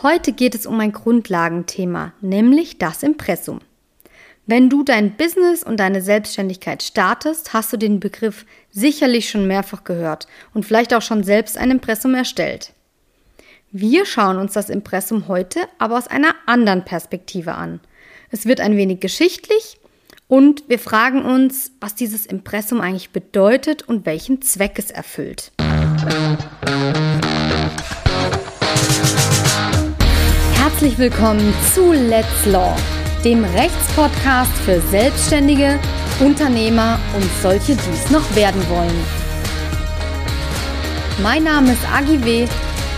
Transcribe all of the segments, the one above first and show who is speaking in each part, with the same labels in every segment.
Speaker 1: Heute geht es um ein Grundlagenthema, nämlich das Impressum. Wenn du dein Business und deine Selbstständigkeit startest, hast du den Begriff sicherlich schon mehrfach gehört und vielleicht auch schon selbst ein Impressum erstellt. Wir schauen uns das Impressum heute aber aus einer anderen Perspektive an. Es wird ein wenig geschichtlich und wir fragen uns, was dieses Impressum eigentlich bedeutet und welchen Zweck es erfüllt. Herzlich willkommen zu Let's Law dem Rechtspodcast für Selbstständige, Unternehmer und solche, die es noch werden wollen. Mein Name ist Agi W.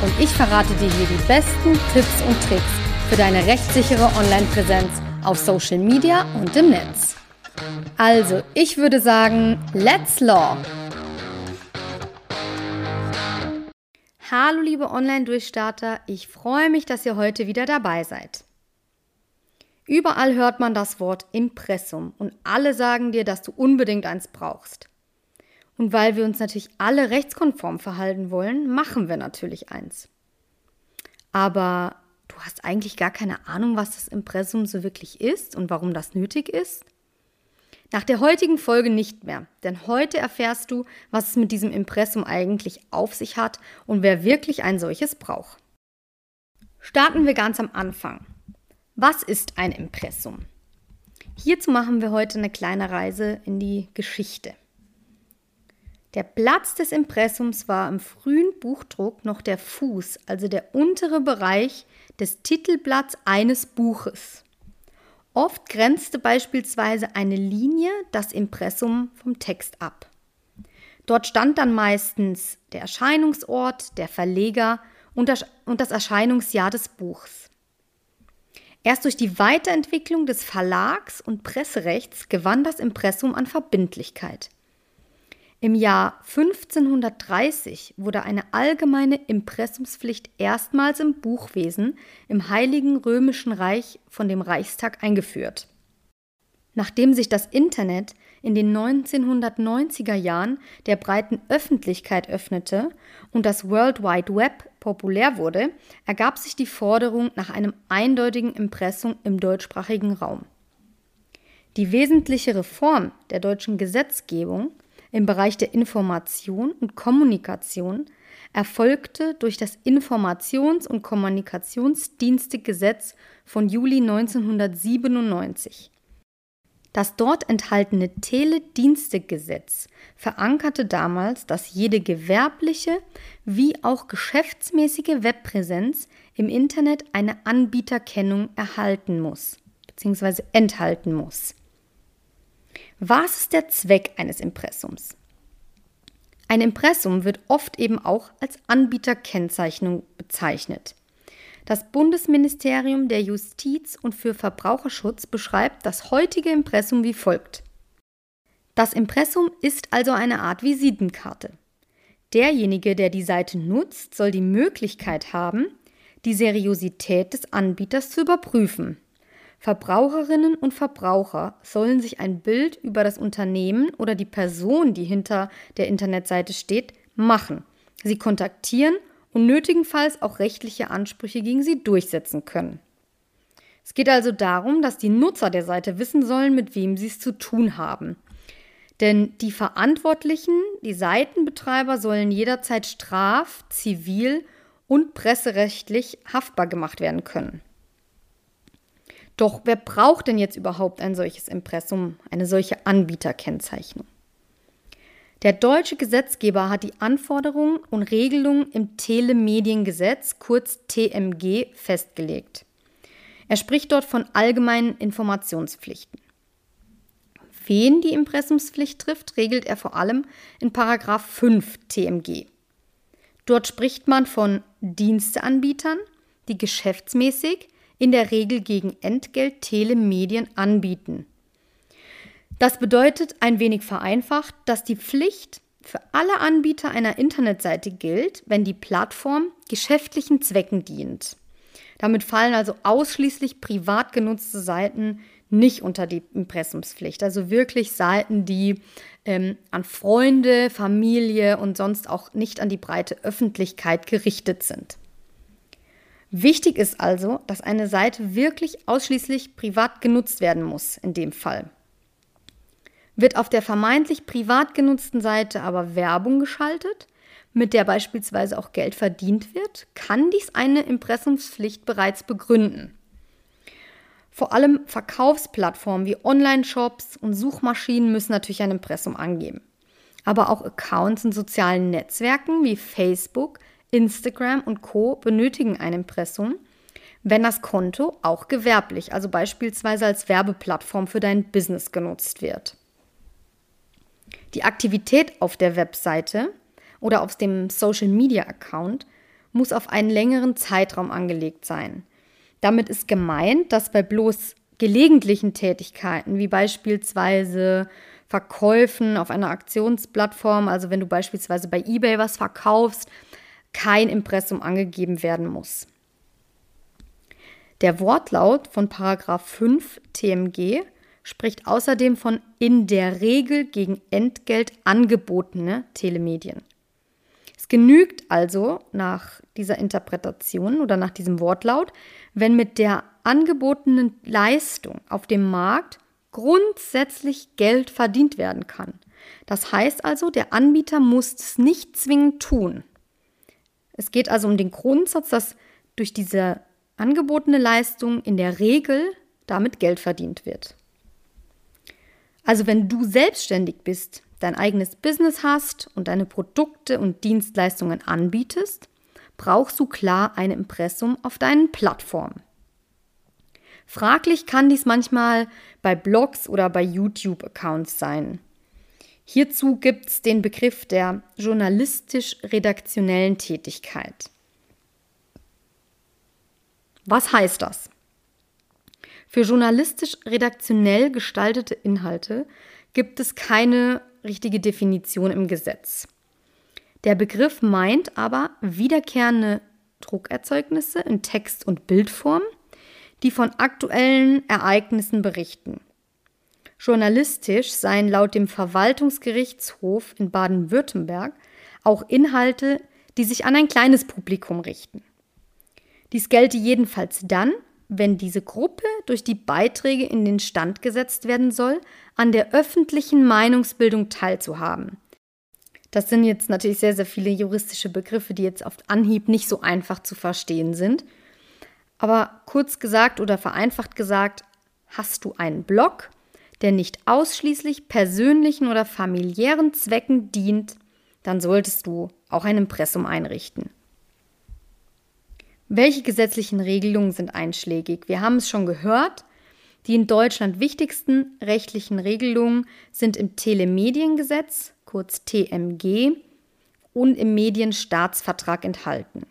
Speaker 1: und ich verrate dir hier die besten Tipps und Tricks für deine rechtssichere Online-Präsenz auf Social Media und im Netz. Also, ich würde sagen, let's law! Hallo liebe Online-Durchstarter, ich freue mich, dass ihr heute wieder dabei seid. Überall hört man das Wort Impressum und alle sagen dir, dass du unbedingt eins brauchst. Und weil wir uns natürlich alle rechtskonform verhalten wollen, machen wir natürlich eins. Aber du hast eigentlich gar keine Ahnung, was das Impressum so wirklich ist und warum das nötig ist? Nach der heutigen Folge nicht mehr, denn heute erfährst du, was es mit diesem Impressum eigentlich auf sich hat und wer wirklich ein solches braucht. Starten wir ganz am Anfang. Was ist ein Impressum? Hierzu machen wir heute eine kleine Reise in die Geschichte. Der Platz des Impressums war im frühen Buchdruck noch der Fuß, also der untere Bereich des Titelblatts eines Buches. Oft grenzte beispielsweise eine Linie das Impressum vom Text ab. Dort stand dann meistens der Erscheinungsort, der Verleger und das Erscheinungsjahr des Buchs. Erst durch die Weiterentwicklung des Verlags und Presserechts gewann das Impressum an Verbindlichkeit. Im Jahr 1530 wurde eine allgemeine Impressumspflicht erstmals im Buchwesen im Heiligen Römischen Reich von dem Reichstag eingeführt. Nachdem sich das Internet in den 1990er Jahren der breiten Öffentlichkeit öffnete und das World Wide Web populär wurde, ergab sich die Forderung nach einem eindeutigen Impressum im deutschsprachigen Raum. Die wesentliche Reform der deutschen Gesetzgebung im Bereich der Information und Kommunikation erfolgte durch das Informations- und Kommunikationsdienstegesetz von Juli 1997. Das dort enthaltene Teledienstegesetz verankerte damals, dass jede gewerbliche wie auch geschäftsmäßige Webpräsenz im Internet eine Anbieterkennung erhalten muss bzw. enthalten muss. Was ist der Zweck eines Impressums? Ein Impressum wird oft eben auch als Anbieterkennzeichnung bezeichnet. Das Bundesministerium der Justiz und für Verbraucherschutz beschreibt das heutige Impressum wie folgt. Das Impressum ist also eine Art Visitenkarte. Derjenige, der die Seite nutzt, soll die Möglichkeit haben, die Seriosität des Anbieters zu überprüfen. Verbraucherinnen und Verbraucher sollen sich ein Bild über das Unternehmen oder die Person, die hinter der Internetseite steht, machen. Sie kontaktieren und nötigenfalls auch rechtliche Ansprüche gegen sie durchsetzen können. Es geht also darum, dass die Nutzer der Seite wissen sollen, mit wem sie es zu tun haben. Denn die Verantwortlichen, die Seitenbetreiber sollen jederzeit straf-, zivil- und presserechtlich haftbar gemacht werden können. Doch wer braucht denn jetzt überhaupt ein solches Impressum, eine solche Anbieterkennzeichnung? Der deutsche Gesetzgeber hat die Anforderungen und Regelungen im Telemediengesetz, kurz TMG, festgelegt. Er spricht dort von allgemeinen Informationspflichten. Wen die Impressumspflicht trifft, regelt er vor allem in Paragraph 5 TMG. Dort spricht man von Diensteanbietern, die geschäftsmäßig in der Regel gegen Entgelt Telemedien anbieten. Das bedeutet ein wenig vereinfacht, dass die Pflicht für alle Anbieter einer Internetseite gilt, wenn die Plattform geschäftlichen Zwecken dient. Damit fallen also ausschließlich privat genutzte Seiten nicht unter die Impressumspflicht. Also wirklich Seiten, die ähm, an Freunde, Familie und sonst auch nicht an die breite Öffentlichkeit gerichtet sind. Wichtig ist also, dass eine Seite wirklich ausschließlich privat genutzt werden muss in dem Fall. Wird auf der vermeintlich privat genutzten Seite aber Werbung geschaltet, mit der beispielsweise auch Geld verdient wird, kann dies eine Impressumspflicht bereits begründen. Vor allem Verkaufsplattformen wie Online-Shops und Suchmaschinen müssen natürlich ein Impressum angeben. Aber auch Accounts in sozialen Netzwerken wie Facebook, Instagram und Co benötigen ein Impressum, wenn das Konto auch gewerblich, also beispielsweise als Werbeplattform für dein Business genutzt wird. Die Aktivität auf der Webseite oder auf dem Social Media Account muss auf einen längeren Zeitraum angelegt sein. Damit ist gemeint, dass bei bloß gelegentlichen Tätigkeiten, wie beispielsweise Verkäufen auf einer Aktionsplattform, also wenn du beispielsweise bei eBay was verkaufst, kein Impressum angegeben werden muss. Der Wortlaut von Paragraph 5 TMG spricht außerdem von in der Regel gegen Entgelt angebotene Telemedien. Es genügt also nach dieser Interpretation oder nach diesem Wortlaut, wenn mit der angebotenen Leistung auf dem Markt grundsätzlich Geld verdient werden kann. Das heißt also, der Anbieter muss es nicht zwingend tun. Es geht also um den Grundsatz, dass durch diese angebotene Leistung in der Regel damit Geld verdient wird. Also wenn du selbstständig bist, dein eigenes Business hast und deine Produkte und Dienstleistungen anbietest, brauchst du klar ein Impressum auf deinen Plattformen. Fraglich kann dies manchmal bei Blogs oder bei YouTube-Accounts sein. Hierzu gibt es den Begriff der journalistisch-redaktionellen Tätigkeit. Was heißt das? Für journalistisch-redaktionell gestaltete Inhalte gibt es keine richtige Definition im Gesetz. Der Begriff meint aber wiederkehrende Druckerzeugnisse in Text- und Bildform, die von aktuellen Ereignissen berichten. Journalistisch seien laut dem Verwaltungsgerichtshof in Baden-Württemberg auch Inhalte, die sich an ein kleines Publikum richten. Dies gelte jedenfalls dann, wenn diese Gruppe durch die Beiträge in den Stand gesetzt werden soll, an der öffentlichen Meinungsbildung teilzuhaben. Das sind jetzt natürlich sehr, sehr viele juristische Begriffe, die jetzt auf Anhieb nicht so einfach zu verstehen sind. Aber kurz gesagt oder vereinfacht gesagt, hast du einen Blog, der nicht ausschließlich persönlichen oder familiären Zwecken dient, dann solltest du auch ein Impressum einrichten. Welche gesetzlichen Regelungen sind einschlägig? Wir haben es schon gehört. Die in Deutschland wichtigsten rechtlichen Regelungen sind im Telemediengesetz, kurz TMG, und im Medienstaatsvertrag enthalten.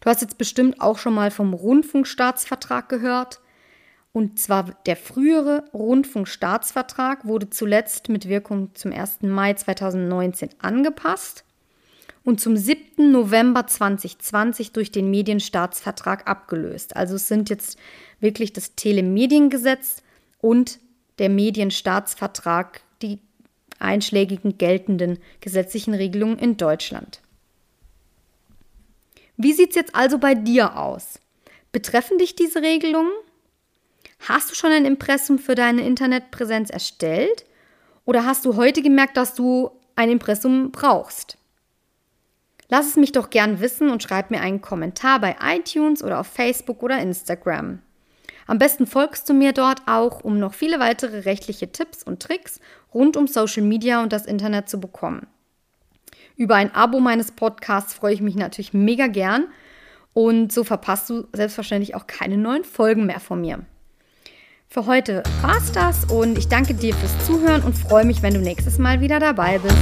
Speaker 1: Du hast jetzt bestimmt auch schon mal vom Rundfunkstaatsvertrag gehört. Und zwar der frühere Rundfunkstaatsvertrag wurde zuletzt mit Wirkung zum 1. Mai 2019 angepasst und zum 7. November 2020 durch den Medienstaatsvertrag abgelöst. Also es sind jetzt wirklich das Telemediengesetz und der Medienstaatsvertrag die einschlägigen geltenden gesetzlichen Regelungen in Deutschland. Wie sieht es jetzt also bei dir aus? Betreffen dich diese Regelungen? Hast du schon ein Impressum für deine Internetpräsenz erstellt? Oder hast du heute gemerkt, dass du ein Impressum brauchst? Lass es mich doch gern wissen und schreib mir einen Kommentar bei iTunes oder auf Facebook oder Instagram. Am besten folgst du mir dort auch, um noch viele weitere rechtliche Tipps und Tricks rund um Social Media und das Internet zu bekommen. Über ein Abo meines Podcasts freue ich mich natürlich mega gern und so verpasst du selbstverständlich auch keine neuen Folgen mehr von mir. Für heute war's das und ich danke dir fürs Zuhören und freue mich, wenn du nächstes Mal wieder dabei bist.